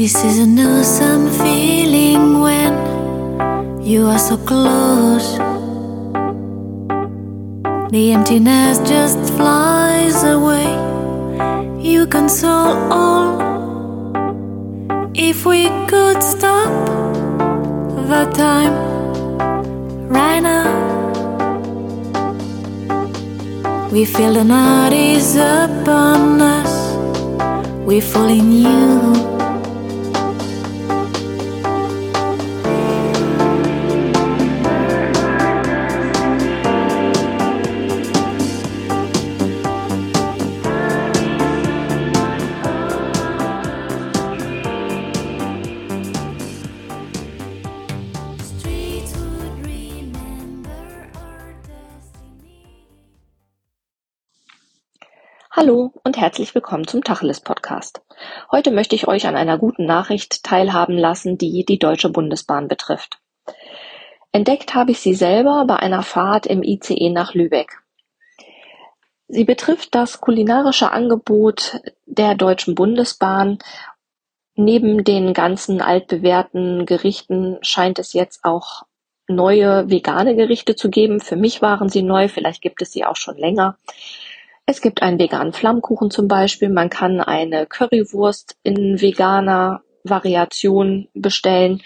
This is an awesome feeling when you are so close. The emptiness just flies away. You console all. If we could stop the time right now, we feel the night is upon us. We fall in you. Hallo und herzlich willkommen zum Tacheles Podcast. Heute möchte ich euch an einer guten Nachricht teilhaben lassen, die die Deutsche Bundesbahn betrifft. Entdeckt habe ich sie selber bei einer Fahrt im ICE nach Lübeck. Sie betrifft das kulinarische Angebot der Deutschen Bundesbahn. Neben den ganzen altbewährten Gerichten scheint es jetzt auch neue vegane Gerichte zu geben. Für mich waren sie neu, vielleicht gibt es sie auch schon länger. Es gibt einen veganen Flammkuchen zum Beispiel. Man kann eine Currywurst in veganer Variation bestellen.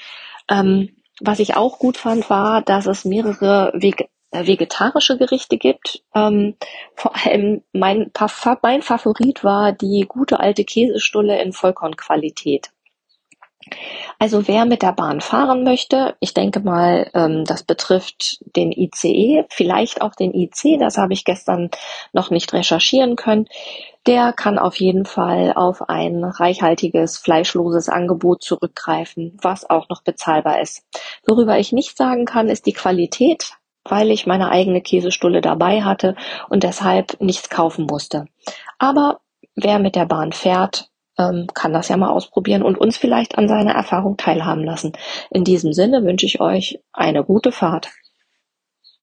Ähm, was ich auch gut fand, war, dass es mehrere Veg äh, vegetarische Gerichte gibt. Ähm, vor allem mein, mein Favorit war die gute alte Käsestulle in Vollkornqualität. Also wer mit der Bahn fahren möchte, ich denke mal, ähm, das betrifft den ICE, vielleicht auch den IC, das habe ich gestern noch nicht recherchieren können, der kann auf jeden Fall auf ein reichhaltiges, fleischloses Angebot zurückgreifen, was auch noch bezahlbar ist. Worüber ich nicht sagen kann, ist die Qualität, weil ich meine eigene Käsestulle dabei hatte und deshalb nichts kaufen musste. Aber wer mit der Bahn fährt, ähm, kann das ja mal ausprobieren und uns vielleicht an seiner Erfahrung teilhaben lassen. In diesem Sinne wünsche ich euch eine gute Fahrt.